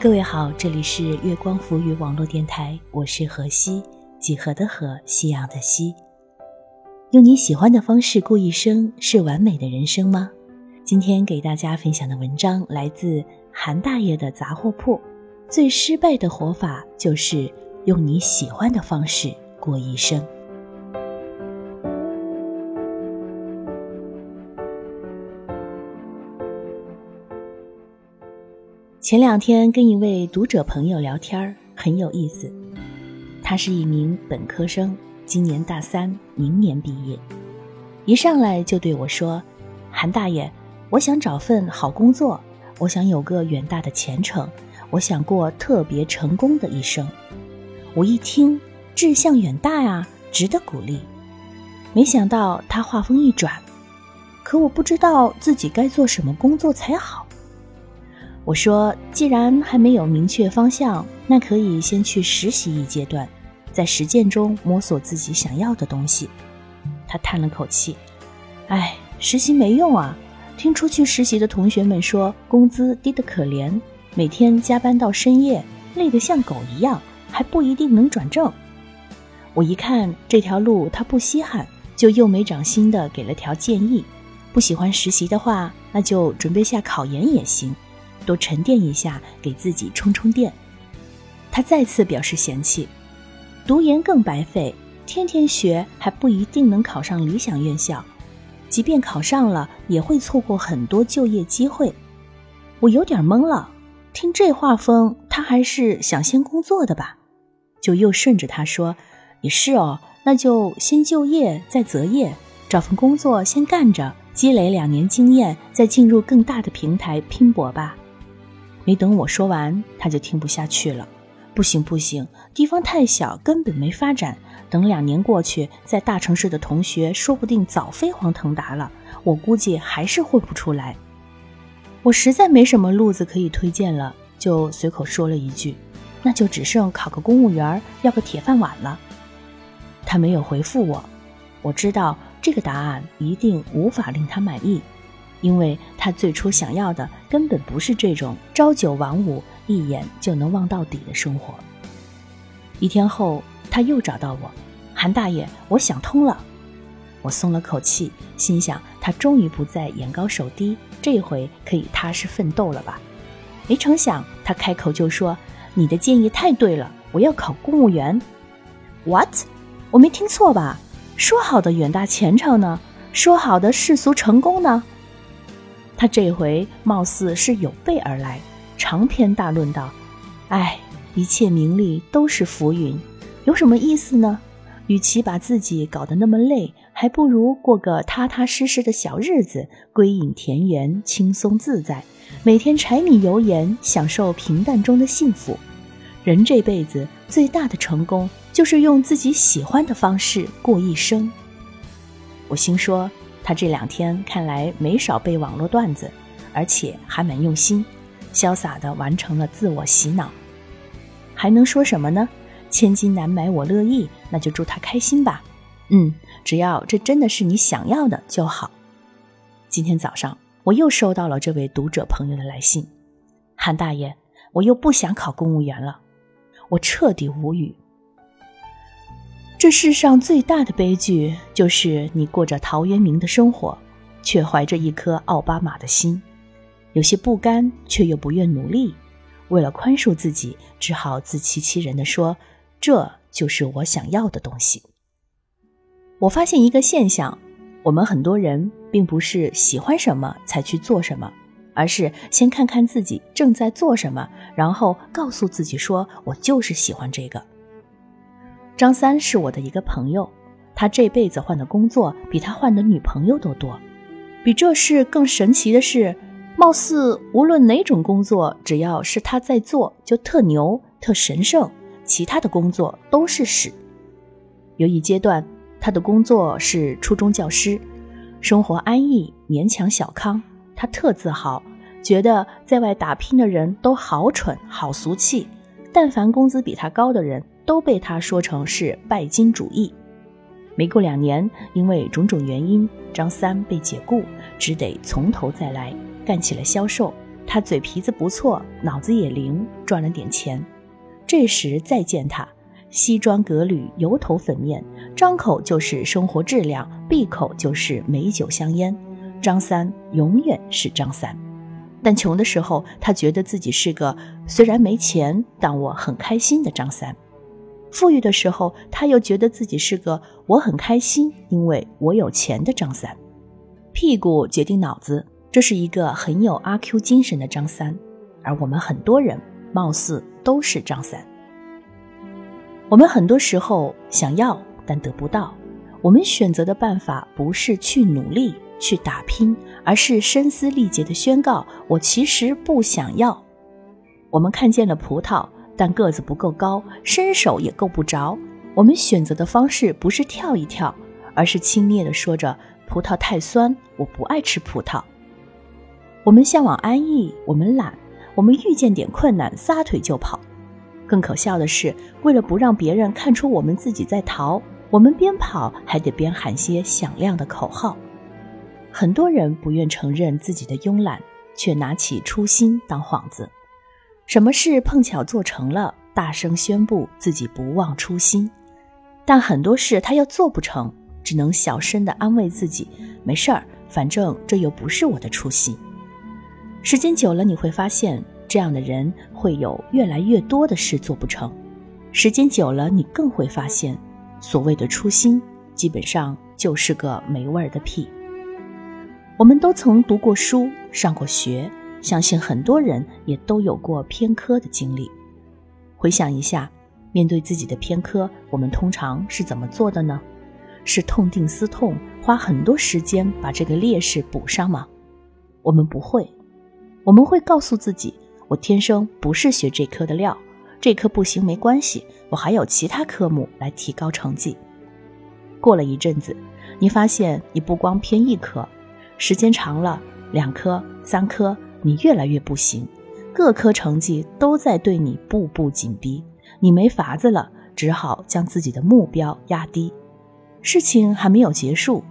各位好，这里是月光浮语网络电台，我是何西，几何的何，夕阳的西。用你喜欢的方式过一生，是完美的人生吗？今天给大家分享的文章来自韩大爷的杂货铺。最失败的活法就是用你喜欢的方式过一生。前两天跟一位读者朋友聊天很有意思。他是一名本科生，今年大三，明年毕业。一上来就对我说：“韩大爷，我想找份好工作，我想有个远大的前程，我想过特别成功的一生。”我一听，志向远大呀，值得鼓励。没想到他话锋一转：“可我不知道自己该做什么工作才好。”我说：“既然还没有明确方向，那可以先去实习一阶段，在实践中摸索自己想要的东西。”他叹了口气：“哎，实习没用啊！听出去实习的同学们说，工资低得可怜，每天加班到深夜，累得像狗一样，还不一定能转正。”我一看这条路他不稀罕，就又没长心的给了条建议：“不喜欢实习的话，那就准备下考研也行。”多沉淀一下，给自己充充电。他再次表示嫌弃，读研更白费，天天学还不一定能考上理想院校，即便考上了，也会错过很多就业机会。我有点懵了，听这话风，他还是想先工作的吧？就又顺着他说：“也是哦，那就先就业再择业，找份工作先干着，积累两年经验，再进入更大的平台拼搏吧。”没等我说完，他就听不下去了。不行不行，地方太小，根本没发展。等两年过去，在大城市的同学说不定早飞黄腾达了，我估计还是混不出来。我实在没什么路子可以推荐了，就随口说了一句：“那就只剩考个公务员，要个铁饭碗了。”他没有回复我，我知道这个答案一定无法令他满意。因为他最初想要的根本不是这种朝九晚五、一眼就能望到底的生活。一天后，他又找到我：“韩大爷，我想通了。”我松了口气，心想他终于不再眼高手低，这回可以踏实奋斗了吧？没成想，他开口就说：“你的建议太对了，我要考公务员。”What？我没听错吧？说好的远大前程呢？说好的世俗成功呢？他这回貌似是有备而来，长篇大论道：“哎，一切名利都是浮云，有什么意思呢？与其把自己搞得那么累，还不如过个踏踏实实的小日子，归隐田园，轻松自在，每天柴米油盐，享受平淡中的幸福。人这辈子最大的成功，就是用自己喜欢的方式过一生。”我心说。他这两天看来没少背网络段子，而且还蛮用心，潇洒地完成了自我洗脑。还能说什么呢？千金难买我乐意，那就祝他开心吧。嗯，只要这真的是你想要的就好。今天早上我又收到了这位读者朋友的来信，韩大爷，我又不想考公务员了，我彻底无语。这世上最大的悲剧，就是你过着陶渊明的生活，却怀着一颗奥巴马的心，有些不甘，却又不愿努力。为了宽恕自己，只好自欺欺人的说：“这就是我想要的东西。”我发现一个现象：我们很多人并不是喜欢什么才去做什么，而是先看看自己正在做什么，然后告诉自己说：“我就是喜欢这个。”张三是我的一个朋友，他这辈子换的工作比他换的女朋友都多。比这事更神奇的是，貌似无论哪种工作，只要是他在做，就特牛、特神圣，其他的工作都是屎。有一阶段，他的工作是初中教师，生活安逸，勉强小康，他特自豪，觉得在外打拼的人都好蠢、好俗气，但凡工资比他高的人都被他说成是拜金主义。没过两年，因为种种原因，张三被解雇，只得从头再来，干起了销售。他嘴皮子不错，脑子也灵，赚了点钱。这时再见他，西装革履，油头粉面，张口就是生活质量，闭口就是美酒香烟。张三永远是张三，但穷的时候，他觉得自己是个虽然没钱，但我很开心的张三。富裕的时候，他又觉得自己是个我很开心，因为我有钱的张三。屁股决定脑子，这是一个很有阿 Q 精神的张三，而我们很多人貌似都是张三。我们很多时候想要但得不到，我们选择的办法不是去努力去打拼，而是声嘶力竭的宣告：“我其实不想要。”我们看见了葡萄。但个子不够高，伸手也够不着。我们选择的方式不是跳一跳，而是轻蔑地说着：“葡萄太酸，我不爱吃葡萄。”我们向往安逸，我们懒，我们遇见点困难撒腿就跑。更可笑的是，为了不让别人看出我们自己在逃，我们边跑还得边喊些响亮的口号。很多人不愿承认自己的慵懒，却拿起初心当幌子。什么事碰巧做成了，大声宣布自己不忘初心；但很多事他又做不成，只能小声的安慰自己：“没事儿，反正这又不是我的初心。”时间久了，你会发现，这样的人会有越来越多的事做不成。时间久了，你更会发现，所谓的初心，基本上就是个没味儿的屁。我们都曾读过书，上过学。相信很多人也都有过偏科的经历。回想一下，面对自己的偏科，我们通常是怎么做的呢？是痛定思痛，花很多时间把这个劣势补上吗？我们不会，我们会告诉自己：我天生不是学这科的料，这科不行没关系，我还有其他科目来提高成绩。过了一阵子，你发现你不光偏一科，时间长了，两科、三科。你越来越不行，各科成绩都在对你步步紧逼，你没法子了，只好将自己的目标压低。事情还没有结束，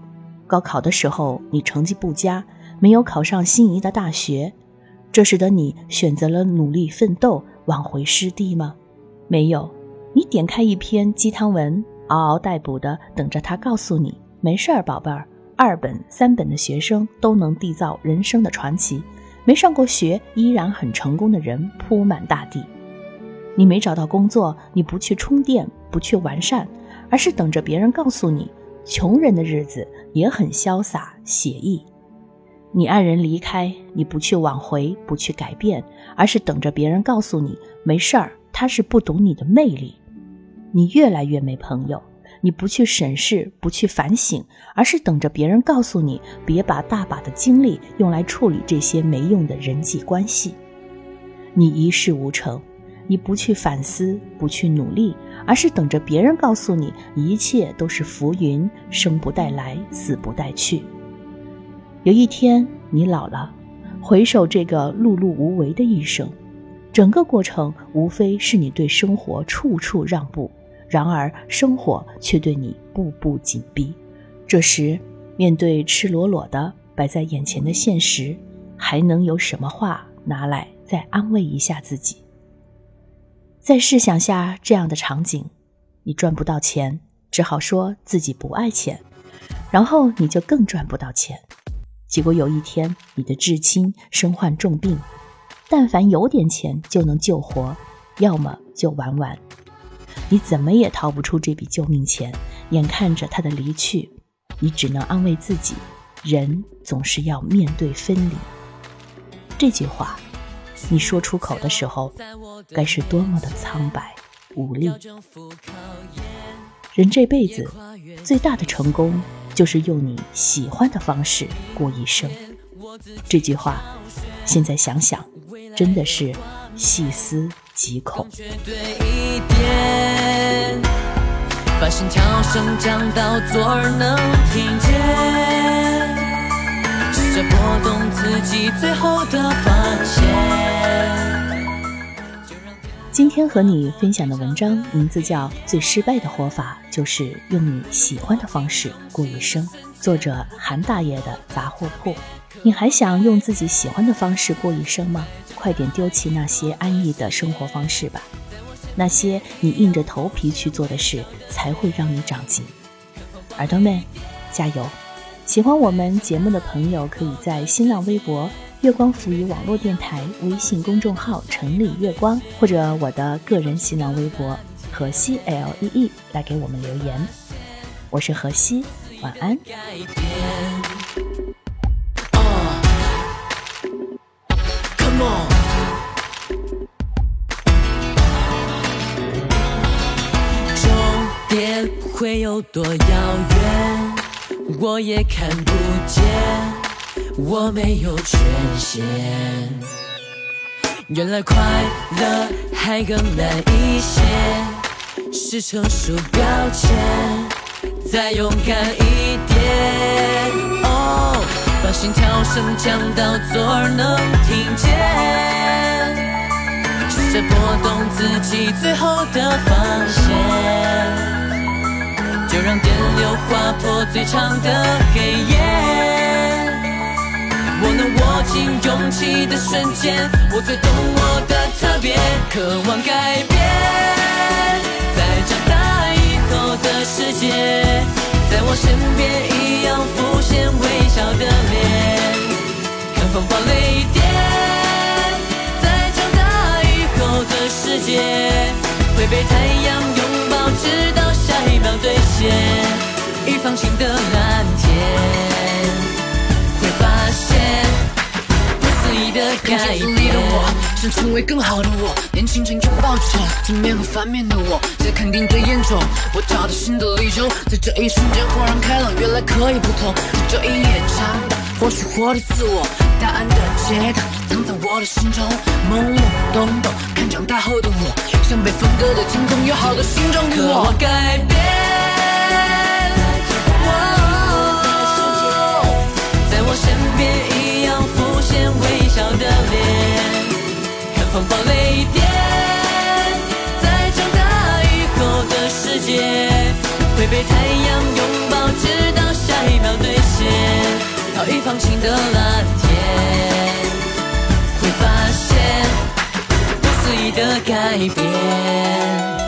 高考的时候你成绩不佳，没有考上心仪的大学，这使得你选择了努力奋斗，挽回失地吗？没有，你点开一篇鸡汤文，嗷嗷待哺的等着他告诉你：没事儿，宝贝儿，二本、三本的学生都能缔造人生的传奇。没上过学依然很成功的人铺满大地。你没找到工作，你不去充电，不去完善，而是等着别人告诉你，穷人的日子也很潇洒写意。你爱人离开，你不去挽回，不去改变，而是等着别人告诉你，没事儿，他是不懂你的魅力。你越来越没朋友。你不去审视，不去反省，而是等着别人告诉你，别把大把的精力用来处理这些没用的人际关系。你一事无成，你不去反思，不去努力，而是等着别人告诉你，一切都是浮云，生不带来，死不带去。有一天你老了，回首这个碌碌无为的一生，整个过程无非是你对生活处处让步。然而，生活却对你步步紧逼。这时，面对赤裸裸的摆在眼前的现实，还能有什么话拿来再安慰一下自己？再试想下这样的场景：你赚不到钱，只好说自己不爱钱，然后你就更赚不到钱。结果有一天，你的至亲身患重病，但凡有点钱就能救活，要么就玩完。你怎么也逃不出这笔救命钱，眼看着他的离去，你只能安慰自己：人总是要面对分离。这句话，你说出口的时候，该是多么的苍白无力。人这辈子最大的成功，就是用你喜欢的方式过一生。这句话，现在想想，真的是细思极恐。把心跳声降到左耳能听见，试着拨动自己最后的发今天和你分享的文章名字叫《最失败的活法就是用你喜欢的方式过一生》，作者韩大爷的杂货铺。你还想用自己喜欢的方式过一生吗？快点丢弃那些安逸的生活方式吧，那些你硬着头皮去做的事，才会让你长进。耳朵们，加油！喜欢我们节目的朋友，可以在新浪微博。月光浮语网络电台微信公众号“城里月光”或者我的个人新浪微博“荷西 L E E” 来给我们留言。我是荷西，晚安。终点会有多遥远，我也看不见。我没有权限，原来快乐还更难一些，是成熟标签，再勇敢一点。把心跳声降到左耳能听见，试着拨动自己最后的防线，就让电流划破最长的黑夜。我能握紧勇气的瞬间，我最懂我的特别，渴望改变。在长大以后的世界，在我身边一样浮现微笑的脸，看风暴雷电。在长大以后的世界，会被太阳拥抱，直到下一秒兑现，一方晴的蓝天。镜子里的我，想成为更好的我。年轻时拥抱着正面和反面的我，在肯定的眼中，我找到新的理由。在这一瞬间豁然开朗，原来可以不同。这一夜长大，或许活的自我，答案的解答藏在我的心中。懵懵懂懂，看长大后的我，像被分割的天空，有好多心中的我。渴望改变。的脸看风暴雷电，在长大以后的世界，会被太阳拥抱，直到下一秒兑现。早已放晴的蓝天，会发现不思议的改变。